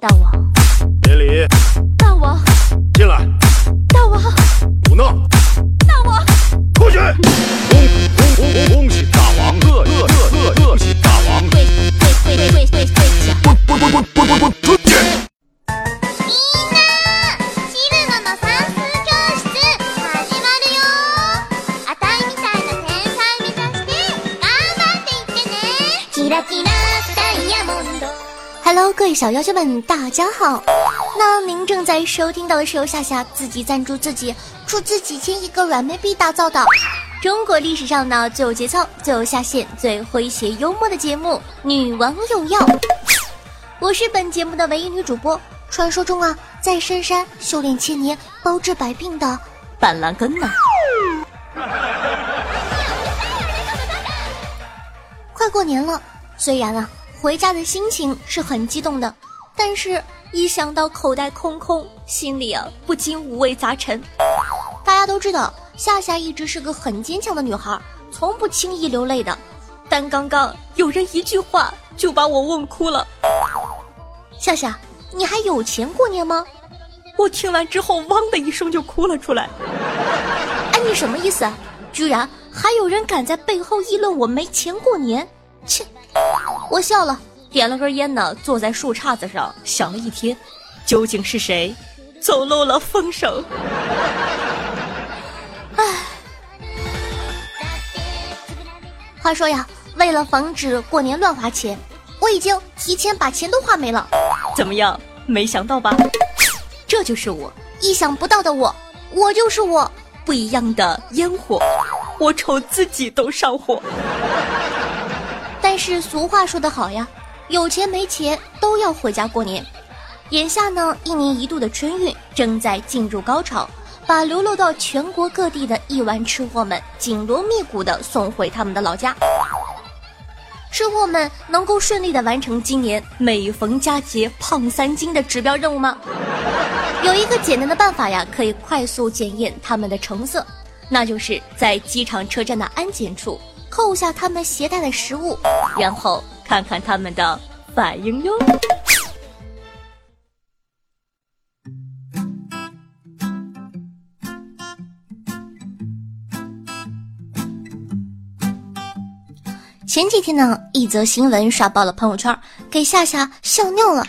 大王，别理，小妖精们，大家好。那您正在收听到的是由夏夏自己赞助自己，出自几千亿个软妹币打造的中国历史上呢最有节操、最有下限、最诙谐幽默的节目《女王有药》。我是本节目的唯一女主播，传说中啊在深山修炼千年、包治百病的板蓝根呐。快过年了，虽然啊回家的心情是很激动的，但是一想到口袋空空，心里啊不禁五味杂陈。大家都知道，夏夏一直是个很坚强的女孩，从不轻易流泪的。但刚刚有人一句话就把我问哭了。夏夏，你还有钱过年吗？我听完之后，汪的一声就哭了出来。哎，你什么意思啊？居然还有人敢在背后议论我没钱过年？切！我笑了，点了根烟呢，坐在树杈子上想了一天，究竟是谁走漏了风声？唉，话说呀，为了防止过年乱花钱，我已经提前把钱都花没了。怎么样？没想到吧？这就是我，意想不到的我，我就是我，不一样的烟火，我瞅自己都上火。但是俗话说得好呀，有钱没钱都要回家过年。眼下呢，一年一度的春运正在进入高潮，把流落到全国各地的亿万吃货们紧锣密鼓地送回他们的老家。吃货们能够顺利地完成今年每逢佳节胖三斤的指标任务吗？有一个简单的办法呀，可以快速检验他们的成色，那就是在机场车站的安检处扣下他们携带的食物，然后看看他们的反应哟。前几天呢，一则新闻刷爆了朋友圈，给夏夏笑尿了。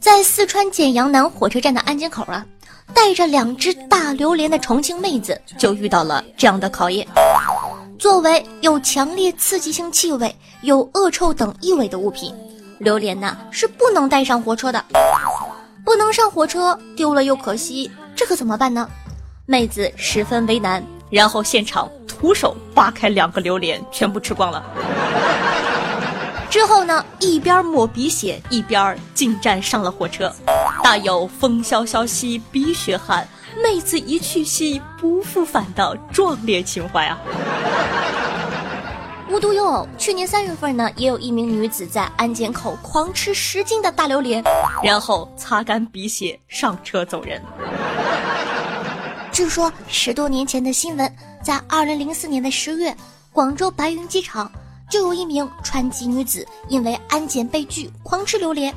在四川简阳南火车站的安检口啊，带着两只大榴莲的重庆妹子就遇到了这样的考验。作为有强烈刺激性气味、有恶臭等异味的物品，榴莲呐是不能带上火车的。不能上火车，丢了又可惜，这可怎么办呢？妹子十分为难，然后现场徒手扒开两个榴莲，全部吃光了。之后呢，一边抹鼻血，一边进站上了火车，大有风萧萧兮鼻血汗，妹子一去兮不复返的壮烈情怀啊！无独有偶，去年三月份呢，也有一名女子在安检口狂吃十斤的大榴莲，然后擦干鼻血上车走人。据说十多年前的新闻，在二零零四年的十月，广州白云机场就有一名川籍女子因为安检被拒，狂吃榴莲，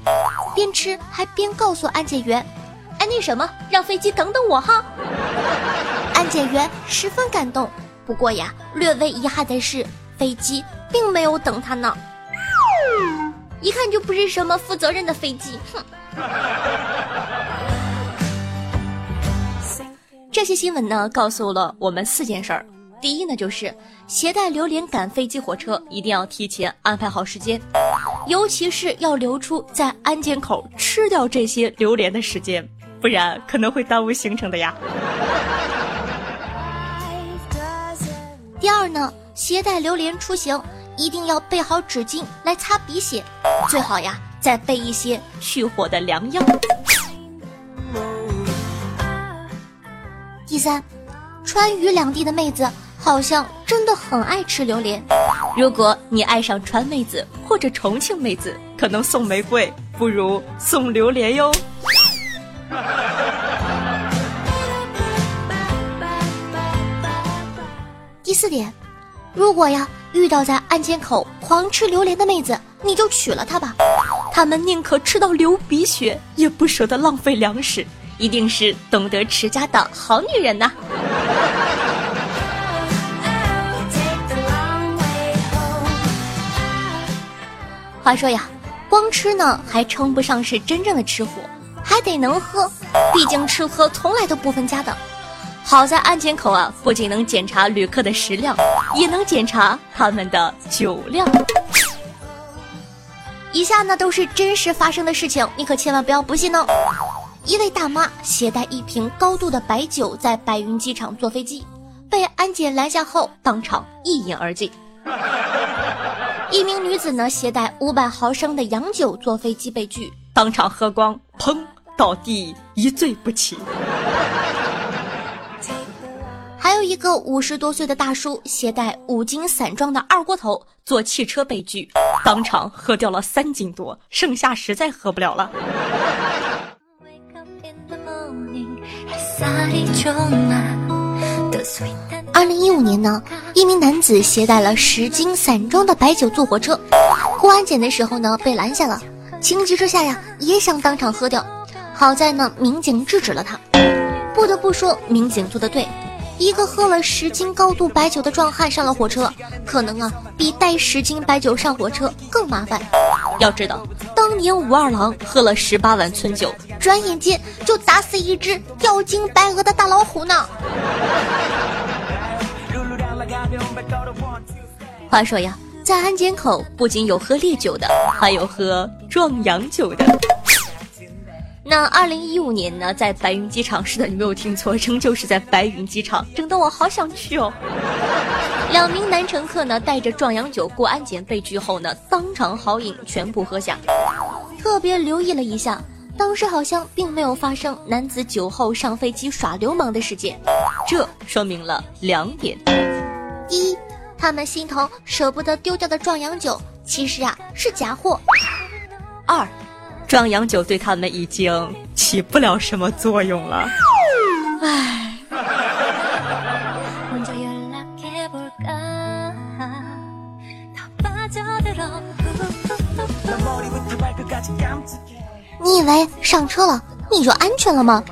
边吃还边告诉安检员：“哎，那什么，让飞机等等我哈。”安检员十分感动，不过呀，略微遗憾的是，飞机并没有等他呢，一看就不是什么负责任的飞机，哼。这些新闻呢，告诉了我们四件事儿。第一呢，就是携带榴莲赶飞机、火车，一定要提前安排好时间，尤其是要留出在安检口吃掉这些榴莲的时间，不然可能会耽误行程的呀。第二呢，携带榴莲出行，一定要备好纸巾来擦鼻血，最好呀再备一些去火的良药。第三，川渝两地的妹子好像真的很爱吃榴莲。如果你爱上川妹子或者重庆妹子，可能送玫瑰不如送榴莲哟。四点，如果呀遇到在安检口狂吃榴莲的妹子，你就娶了她吧。他们宁可吃到流鼻血，也不舍得浪费粮食，一定是懂得持家的好女人呐。话说呀，光吃呢还称不上是真正的吃货，还得能喝，毕竟吃喝从来都不分家的。好在安检口啊，不仅能检查旅客的食量，也能检查他们的酒量。以下呢都是真实发生的事情，你可千万不要不信哦。一位大妈携带一瓶高度的白酒在白云机场坐飞机，被安检拦下后当场一饮而尽。一名女子呢携带五百毫升的洋酒坐飞机被拒，当场喝光，砰倒地一醉不起。一个五十多岁的大叔携带五斤散装的二锅头坐汽车被拒，当场喝掉了三斤多，剩下实在喝不了了。二零一五年呢，一名男子携带了十斤散装的白酒坐火车，过安检的时候呢被拦下了，情急之下呀也想当场喝掉，好在呢民警制止了他。不得不说，民警做的对。一个喝了十斤高度白酒的壮汉上了火车，可能啊比带十斤白酒上火车更麻烦。要知道，当年武二郎喝了十八碗村酒，转眼间就打死一只吊睛白额的大老虎呢。话说呀，在安检口不仅有喝烈酒的，还有喝壮阳酒的。那二零一五年呢，在白云机场，是的，你没有听错，仍旧是在白云机场，整得我好想去哦。两名男乘客呢，带着壮阳酒过安检被拒后呢，当场豪饮，全部喝下。特别留意了一下，当时好像并没有发生男子酒后上飞机耍流氓的事件，这说明了两点：一，他们心疼舍不得丢掉的壮阳酒，其实啊是假货；二。壮阳酒对他们已经起不了什么作用了，唉。你以为上车了你就安全了吗？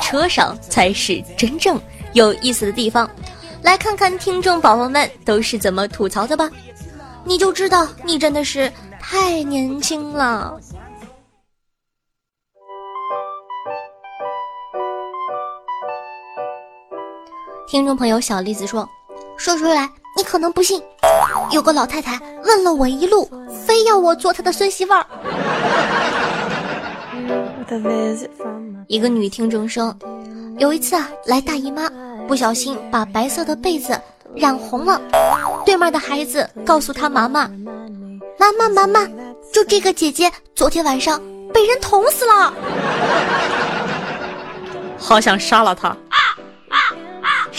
车上才是真正有意思的地方。来看看听众宝宝们都是怎么吐槽的吧，你就知道你真的是太年轻了。听众朋友小栗子说：“说出来你可能不信，有个老太太问了我一路，非要我做她的孙媳妇儿。”一个女听众说：“有一次啊，来大姨妈，不小心把白色的被子染红了。对面的孩子告诉她妈妈：‘妈妈妈妈，就这个姐姐昨天晚上被人捅死了，好想杀了她。’”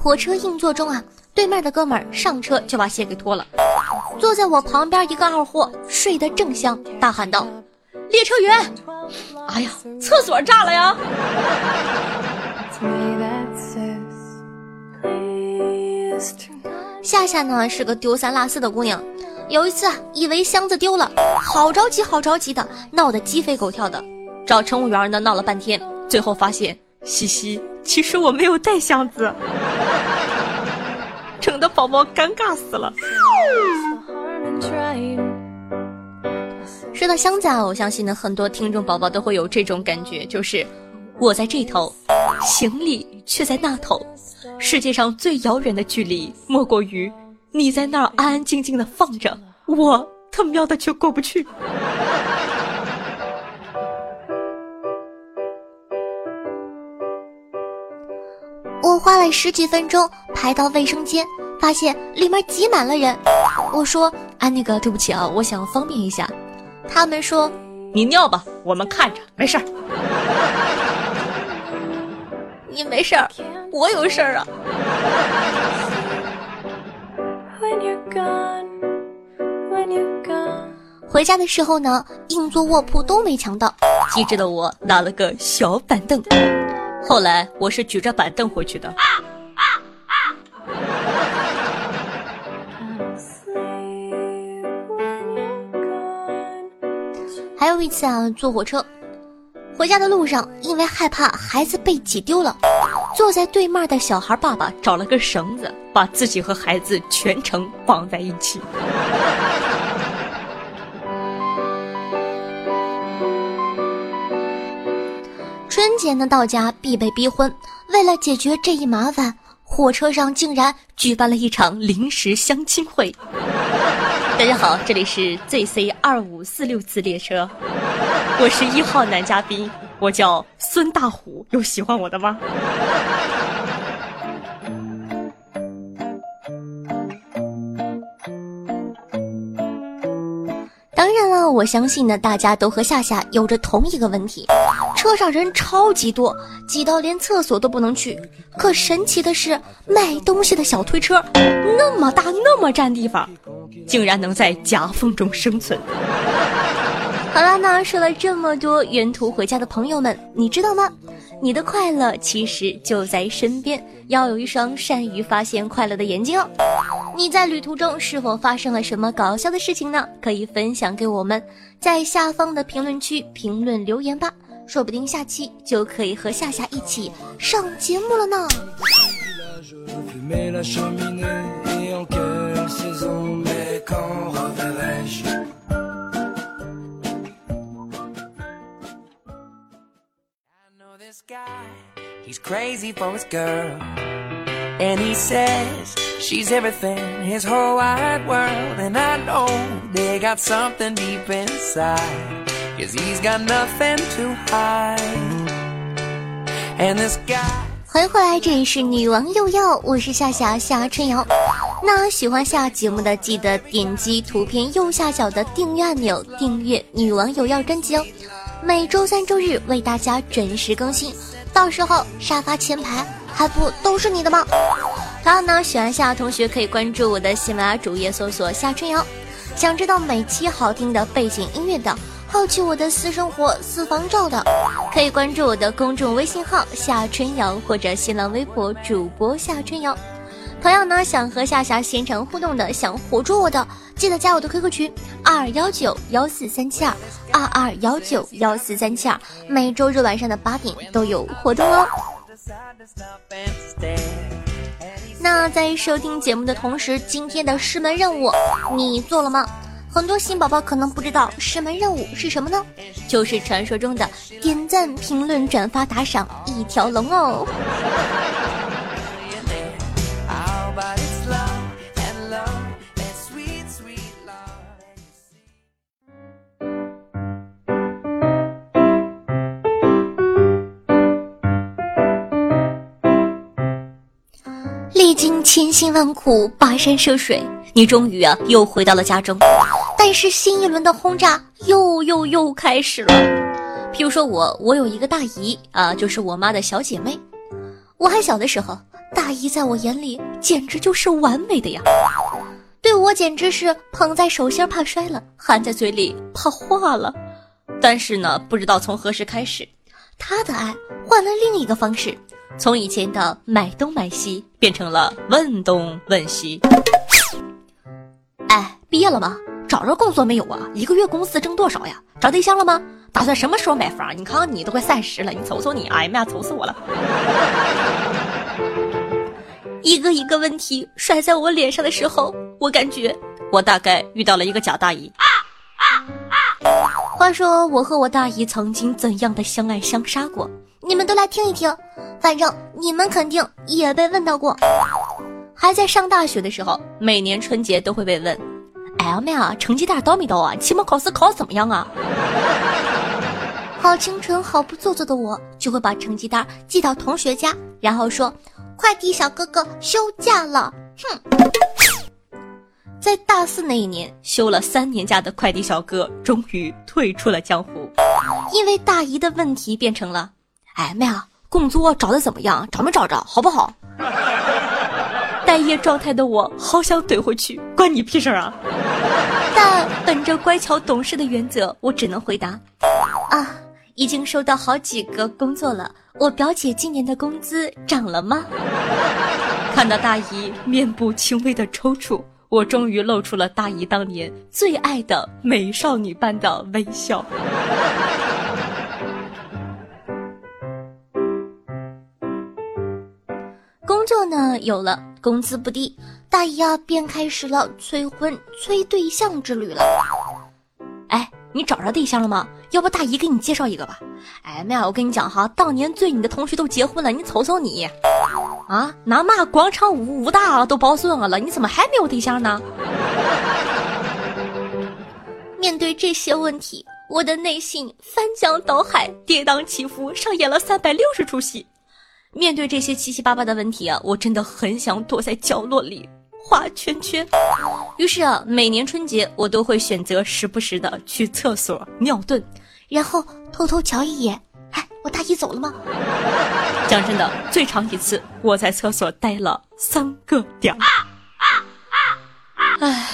火车硬座中啊，对面的哥们儿上车就把鞋给脱了。坐在我旁边一个二货睡得正香，大喊道：“列车员，哎呀，厕所炸了呀！” 夏夏呢是个丢三落四的姑娘，有一次啊，以为箱子丢了，好着急好着急的，闹得鸡飞狗跳的，找乘务员呢闹了半天，最后发现，嘻嘻，其实我没有带箱子，整的宝宝尴尬死了。说到箱子啊，我相信呢，很多听众宝宝都会有这种感觉，就是我在这头，行李却在那头，世界上最遥远的距离，莫过于你在那儿安安静静的放着，我他喵的却过不去。花了十几分钟排到卫生间，发现里面挤满了人。我说：“啊，那个，对不起啊，我想方便一下。”他们说：“你尿吧，我们看着，没事儿。”你没事儿，我有事儿啊。回家的时候呢，硬座卧铺都没抢到，机智的我拿了个小板凳。后来我是举着板凳回去的。还有一次啊，坐火车回家的路上，因为害怕孩子被挤丢了，坐在对面的小孩爸爸找了根绳子，把自己和孩子全程绑在一起。春节呢，到家必被逼婚，为了解决这一麻烦，火车上竟然举办了一场临时相亲会。大家好，这里是 ZC 二五四六次列车，我是一号男嘉宾，我叫孙大虎，有喜欢我的吗？当然了，我相信呢，大家都和夏夏有着同一个问题：车上人超级多，挤到连厕所都不能去。可神奇的是，卖东西的小推车那么大，那么占地方。竟然能在夹缝中生存。好了，那说了这么多，原途回家的朋友们，你知道吗？你的快乐其实就在身边，要有一双善于发现快乐的眼睛哦。你在旅途中是否发生了什么搞笑的事情呢？可以分享给我们，在下方的评论区评论留言吧，说不定下期就可以和夏夏一起上节目了呢。This guy he's crazy for his girl and he says she's everything his whole wide world and i know they got something deep inside cause he's got nothing to hide and this guy 欢迎回来，这里是女王又要，我是夏夏夏春瑶。那喜欢下节目的，记得点击图片右下角的订阅按钮，订阅女王有要专辑哦。每周三、周日为大家准时更新，到时候沙发前排还不都是你的吗？同样呢，喜欢夏同学可以关注我的喜马拉雅主页，搜索夏春瑶。想知道每期好听的背景音乐的，好奇我的私生活私房照的，可以关注我的公众微信号夏春瑶或者新浪微博主播夏春瑶。同样呢，想和夏夏现场互动的，想活捉我的，记得加我的 QQ 群二幺九幺四三七二二二幺九幺四三七二，每周日晚上的八点都有活动哦。那在收听节目的同时，今天的师门任务你做了吗？很多新宝宝可能不知道师门任务是什么呢？就是传说中的点赞、评论、转发、打赏一条龙哦。千辛万苦，跋山涉水，你终于啊又回到了家中。但是新一轮的轰炸又又又开始了。譬如说我，我有一个大姨啊，就是我妈的小姐妹。我还小的时候，大姨在我眼里简直就是完美的呀，对我简直是捧在手心怕摔了，含在嘴里怕化了。但是呢，不知道从何时开始，她的爱换了另一个方式。从以前的买东买西变成了问东问西。哎，毕业了吗？找着工作没有啊？一个月工资挣多少呀？找对象了吗？打算什么时候买房？你看看你都快三十了，你瞅瞅你，哎呀妈，愁死我了！一个一个问题甩在我脸上的时候，我感觉我大概遇到了一个假大姨。啊啊啊话说我和我大姨曾经怎样的相爱相杀过？你们都来听一听，反正你们肯定也被问到过。还在上大学的时候，每年春节都会被问：“哎呀妈呀，成绩单到没到啊？期末考试考怎么样啊？”好清纯、好不做作的我，就会把成绩单寄到同学家，然后说：“快递小哥哥休假了。”哼。在大四那一年，休了三年假的快递小哥终于退出了江湖，因为大姨的问题变成了。哎妹啊，工作找的怎么样？找没找着？好不好？待业状态的我，好想怼回去，关你屁事啊！但本着乖巧懂事的原则，我只能回答：啊，已经收到好几个工作了。我表姐今年的工资涨了吗？看到大姨面部轻微的抽搐，我终于露出了大姨当年最爱的美少女般的微笑。工作呢有了，工资不低，大姨啊便开始了催婚催对象之旅了。哎，你找着对象了吗？要不大姨给你介绍一个吧？哎妹啊，我跟你讲哈，当年追你的同学都结婚了，你瞅瞅你，啊，那嘛广场舞舞大都抱孙子了，你怎么还没有对象呢？面对这些问题，我的内心翻江倒海，跌宕起伏，上演了三百六十出戏。面对这些七七八八的问题啊，我真的很想躲在角落里画圈圈。于是啊，每年春节我都会选择时不时的去厕所尿遁，然后偷偷瞧一眼，哎，我大姨走了吗？讲真的，最长一次我在厕所待了三个点儿。唉，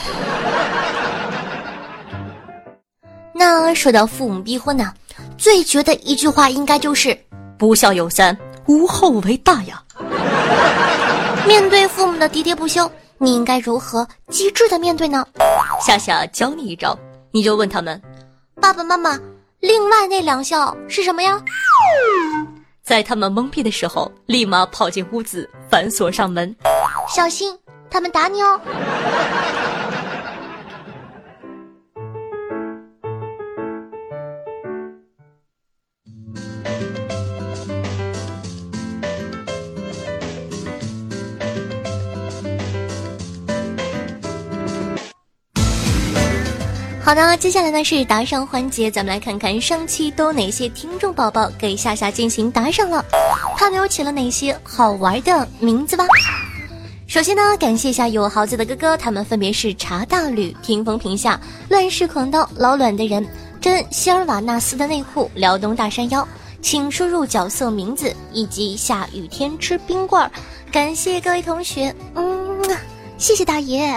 那说到父母逼婚呢，最绝的一句话应该就是“不孝有三”。无后为大呀！面对父母的喋喋不休，你应该如何机智的面对呢？夏夏教你一招，你就问他们：“爸爸妈妈，另外那两校是什么呀？”在他们懵逼的时候，立马跑进屋子，反锁上门，小心他们打你哦。好的，接下来呢是打赏环节，咱们来看看上期都哪些听众宝宝给夏夏进行打赏了，他们又起了哪些好玩的名字吧。首先呢，感谢一下有豪子的哥哥，他们分别是茶大吕、屏风屏下、乱世狂刀、老卵的人、真希尔瓦纳斯的内裤、辽东大山腰，请输入角色名字以及下雨天吃冰棍儿。感谢各位同学，嗯，谢谢大爷。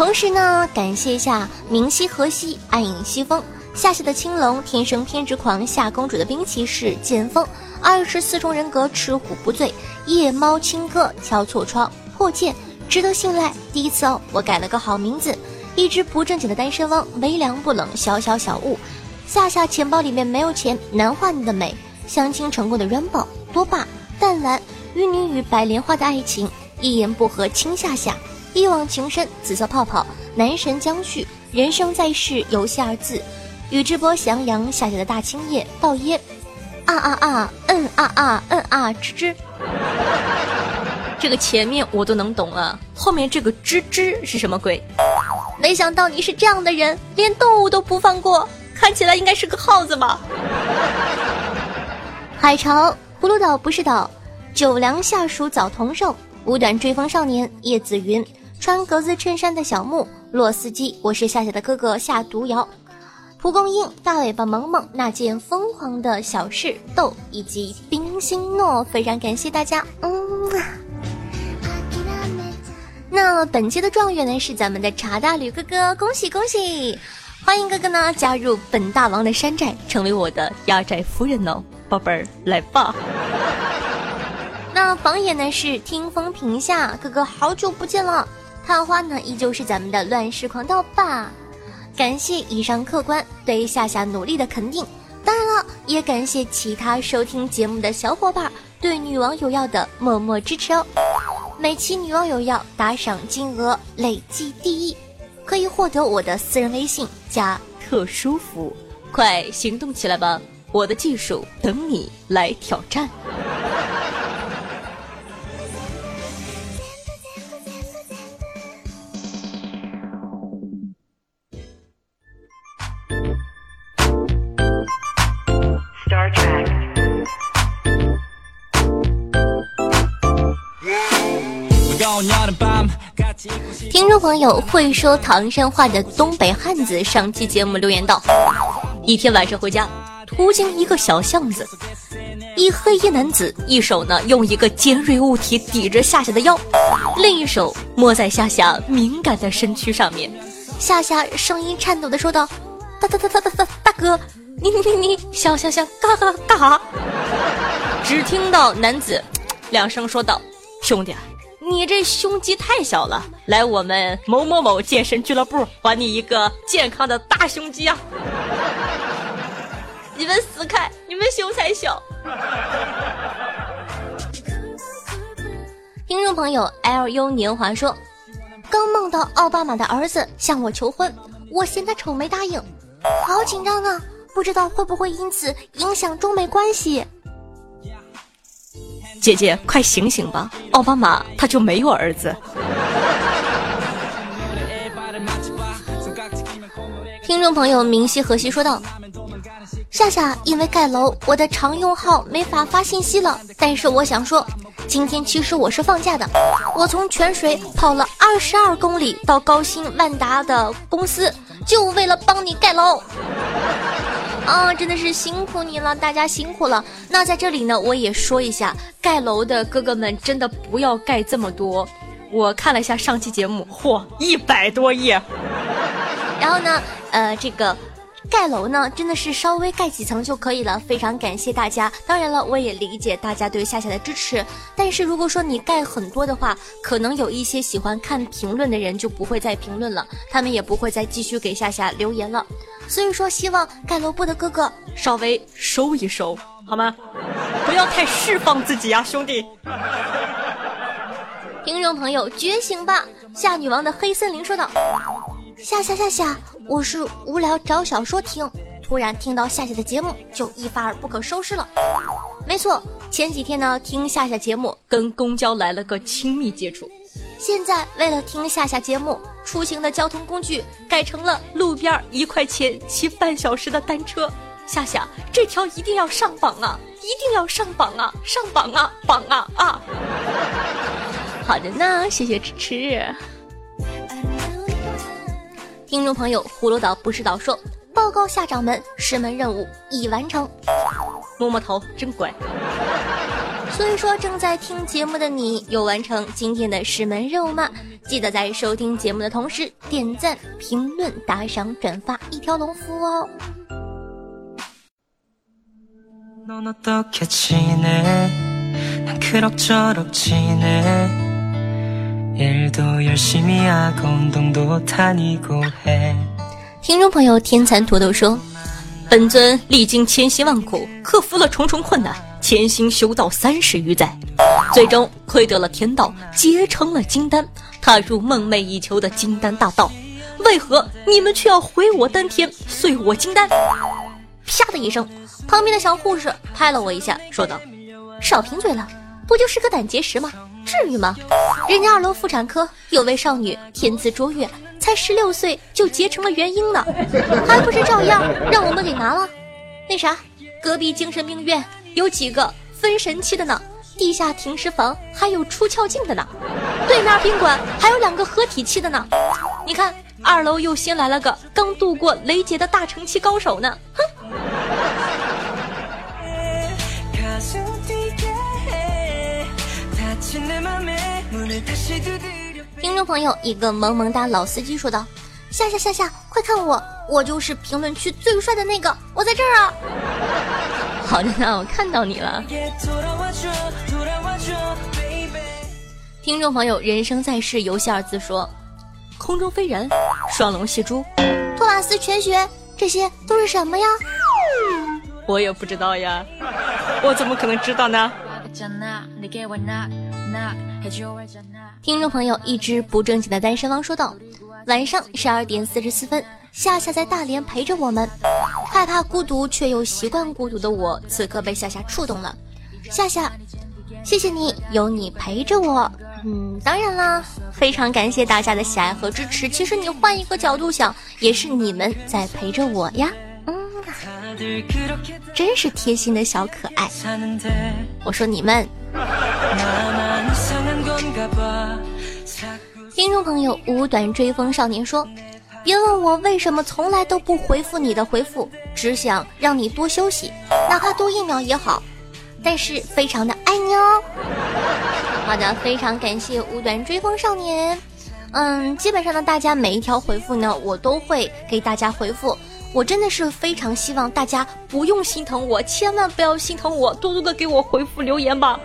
同时呢，感谢一下明溪河西暗影西风夏夏的青龙天生偏执狂夏公主的冰骑士剑锋二十四重人格吃虎不醉夜猫青歌敲错窗破剑值得信赖第一次哦，我改了个好名字，一只不正经的单身汪微凉不冷小小小物。夏夏钱包里面没有钱难画你的美。相亲成功的 rainbow 多霸淡蓝与你与白莲花的爱情一言不合亲夏夏。一往情深，紫色泡泡，男神将去，人生在世，游戏二字，宇智波翔阳下下的大青叶，倒耶，啊啊啊，嗯啊啊，嗯啊，吱吱。这个前面我都能懂了，后面这个吱吱是什么鬼？没想到你是这样的人，连动物都不放过，看起来应该是个耗子吧？海潮，葫芦岛不是岛，九良下属早同寿，五短追风少年叶子云。穿格子衬衫的小木，洛斯基，我是夏夏的哥哥夏毒瑶，蒲公英，大尾巴萌萌，那件疯狂的小事豆，以及冰心诺，非常感谢大家，嗯。那本期的状元呢是咱们的茶大吕哥哥，恭喜恭喜！欢迎哥哥呢加入本大王的山寨，成为我的压寨夫人哦，宝贝儿来吧。那榜眼呢是听风评下，哥哥好久不见了。探花呢，依旧是咱们的乱世狂刀吧？感谢以上客官对夏夏努力的肯定，当然了，也感谢其他收听节目的小伙伴对女王有药的默默支持哦。每期女王有药打赏金额累计第一，可以获得我的私人微信加特殊服务，快行动起来吧！我的技术等你来挑战。朋友会说唐山话的东北汉子上期节目留言道：一天晚上回家，途经一个小巷子，一黑衣男子一手呢用一个尖锐物体抵着夏夏的腰，另一手摸在夏夏敏感的身躯上面。夏夏声音颤抖的说道：“大大大大大大大哥，你你你你想想想干干干哈？”只听到男子两声说道：“兄弟，你这胸肌太小了，来我们某某某健身俱乐部，还你一个健康的大胸肌啊！” 你们死开，你们胸才小。听众朋友 L U 年华说。刚梦到奥巴马的儿子向我求婚，我嫌他丑没答应，好紧张啊！不知道会不会因此影响中美关系？姐姐，快醒醒吧！奥巴马他就没有儿子。听众朋友明熙和西说道：“夏夏，因为盖楼，我的常用号没法发信息了，但是我想说。”今天其实我是放假的，我从泉水跑了二十二公里到高新万达的公司，就为了帮你盖楼。啊，真的是辛苦你了，大家辛苦了。那在这里呢，我也说一下，盖楼的哥哥们真的不要盖这么多。我看了一下上期节目，嚯，一百多页。然后呢，呃，这个。盖楼呢，真的是稍微盖几层就可以了。非常感谢大家。当然了，我也理解大家对夏夏的支持。但是如果说你盖很多的话，可能有一些喜欢看评论的人就不会再评论了，他们也不会再继续给夏夏留言了。所以说，希望盖楼部的哥哥稍微收一收，好吗？不要太释放自己啊，兄弟。听众朋友，觉醒吧！夏女王的黑森林说道。夏夏夏夏，我是无聊找小说听，突然听到夏夏的节目，就一发而不可收拾了。没错，前几天呢听夏夏节目，跟公交来了个亲密接触。现在为了听夏夏节目，出行的交通工具改成了路边一块钱骑半小时的单车。夏夏，这条一定要上榜啊！一定要上榜啊！上榜啊！榜啊啊！好的呢，谢谢支持。听众朋友，葫芦岛不是岛说，报告下掌门，师门任务已完成。摸摸头，真乖。所以说，正在听节目的你，有完成今天的师门任务吗？记得在收听节目的同时，点赞、评论、打赏、转发一条龙服务哦。听众朋友，天蚕土豆说：“本尊历经千辛万苦，克服了重重困难，潜心修道三十余载，最终窥得了天道，结成了金丹，踏入梦寐以求的金丹大道。为何你们却要毁我丹田，碎我金丹？”啪的一声，旁边的小护士拍了我一下，说道：“少贫嘴了，不就是个胆结石吗？”至于吗？人家二楼妇产科有位少女天资卓越，才十六岁就结成了元婴呢，还不是照样让我们给拿了？那啥，隔壁精神病院有几个分神期的呢？地下停尸房还有出窍镜的呢？对面宾馆还有两个合体期的呢？你看，二楼又新来了个刚度过雷劫的大成期高手呢！哼。听众朋友，一个萌萌哒老司机说道：“夏夏夏夏，快看我，我就是评论区最帅的那个，我在这儿啊！”好的呢，我看到你了。听众朋友，人生在世，游戏二字说：“空中飞人，双龙戏珠，托马斯全学，这些都是什么呀？”我也不知道呀，我怎么可能知道呢？听众朋友，一只不正经的单身汪说道：“晚上十二点四十四分，夏夏在大连陪着我们，害怕孤独却又习惯孤独的我，此刻被夏夏触动了。夏夏，谢谢你，有你陪着我。嗯，当然啦，非常感谢大家的喜爱和支持。其实你换一个角度想，也是你们在陪着我呀。嗯，真是贴心的小可爱。我说你们。”听众朋友，五短追风少年说：“别问我为什么从来都不回复你的回复，只想让你多休息，哪怕多一秒也好。但是非常的爱你哦。好的，非常感谢五短追风少年。嗯，基本上呢，大家每一条回复呢，我都会给大家回复。我真的是非常希望大家不用心疼我，千万不要心疼我，多多的给我回复留言吧，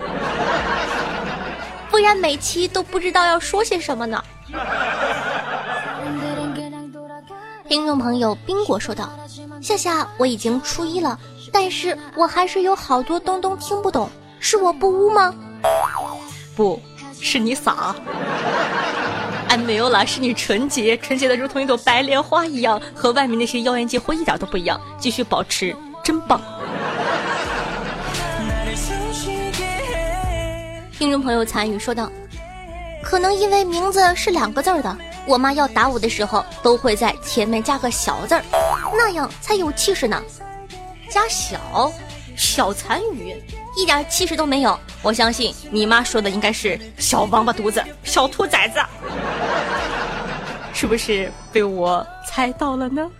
不然每期都不知道要说些什么呢。听众朋友冰果说道：“夏夏，我已经初一了，但是我还是有好多东东听不懂，是我不污吗？不是你傻。”哎，没有啦，是你纯洁，纯洁的如同一朵白莲花一样，和外面那些妖艳贱货一点都不一样。继续保持，真棒！听众朋友参与说道：“可能因为名字是两个字的，我妈要打我的时候都会在前面加个小字儿，那样才有气势呢。加小，小残余。”一点气势都没有，我相信你妈说的应该是小王八犊子、小兔崽子，是不是被我猜到了呢？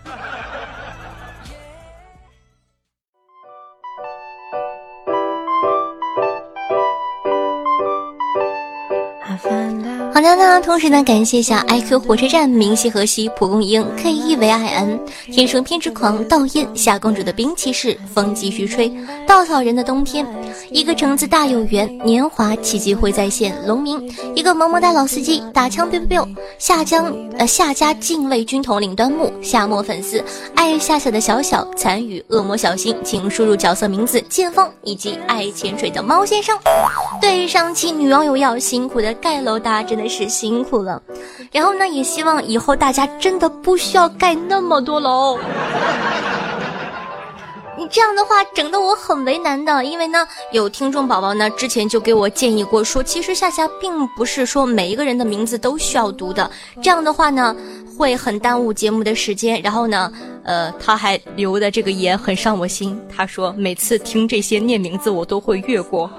好的呢，同时呢，感谢一下 IQ 火车站、明溪河西、蒲公英、K E V I N、天生偏执狂、倒印、夏公主的冰骑士、风继续吹、稻草人的冬天、一个橙子大有缘、年华奇迹会再现、龙明、一个萌萌哒老司机、打枪 biu biu、夏江呃夏家禁卫军统领端木、夏末粉丝、爱夏夏的小小参与、恶魔小新，请输入角色名字剑锋以及爱潜水的猫先生。对上期女网友要辛苦的盖楼大真的。是辛苦了，然后呢，也希望以后大家真的不需要盖那么多楼。你这样的话整得我很为难的，因为呢，有听众宝宝呢之前就给我建议过，说其实夏夏并不是说每一个人的名字都需要读的，这样的话呢会很耽误节目的时间。然后呢，呃，他还留的这个言很伤我心，他说每次听这些念名字我都会越过。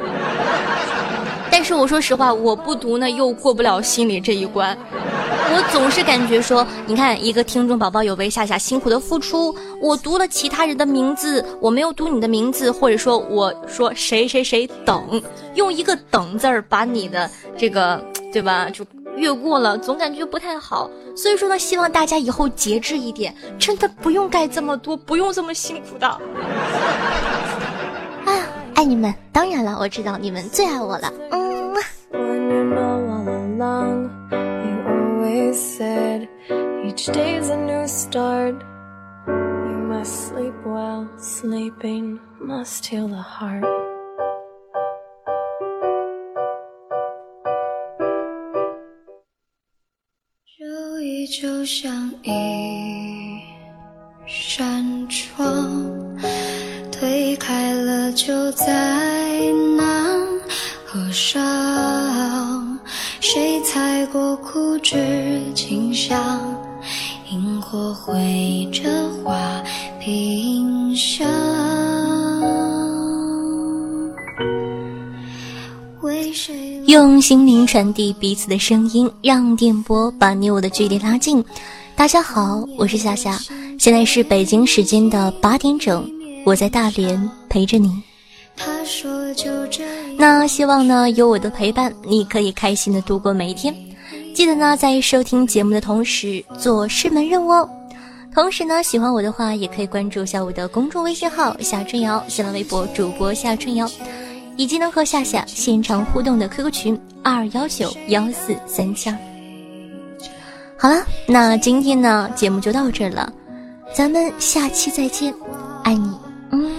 是我说实话，我不读呢，又过不了心里这一关。我总是感觉说，你看一个听众宝宝有为夏夏辛苦的付出，我读了其他人的名字，我没有读你的名字，或者说我说谁谁谁等，用一个等字儿把你的这个对吧，就越过了，总感觉不太好。所以说呢，希望大家以后节制一点，真的不用盖这么多，不用这么辛苦的。哎，爱你们！当然了，我知道你们最爱我了。嗯。said each day's a new start. You must sleep well, sleeping must heal the heart. 这依旧像一扇窗，推开了就再 过枯枝清香，萤火绘着画屏香。用心灵传递彼此的声音，让电波把你我的距离拉近。大家好，我是夏夏，现在是北京时间的八点整，我在大连陪着你。那希望呢，有我的陪伴，你可以开心的度过每一天。记得呢，在收听节目的同时做师门任务哦。同时呢，喜欢我的话，也可以关注一下我的公众微信号夏春瑶，新浪微博主播夏春瑶，以及能和夏夏现场互动的 QQ 群二幺九幺四三七二。好了，那今天呢，节目就到这了，咱们下期再见，爱你，嗯，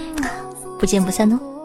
不见不散哦。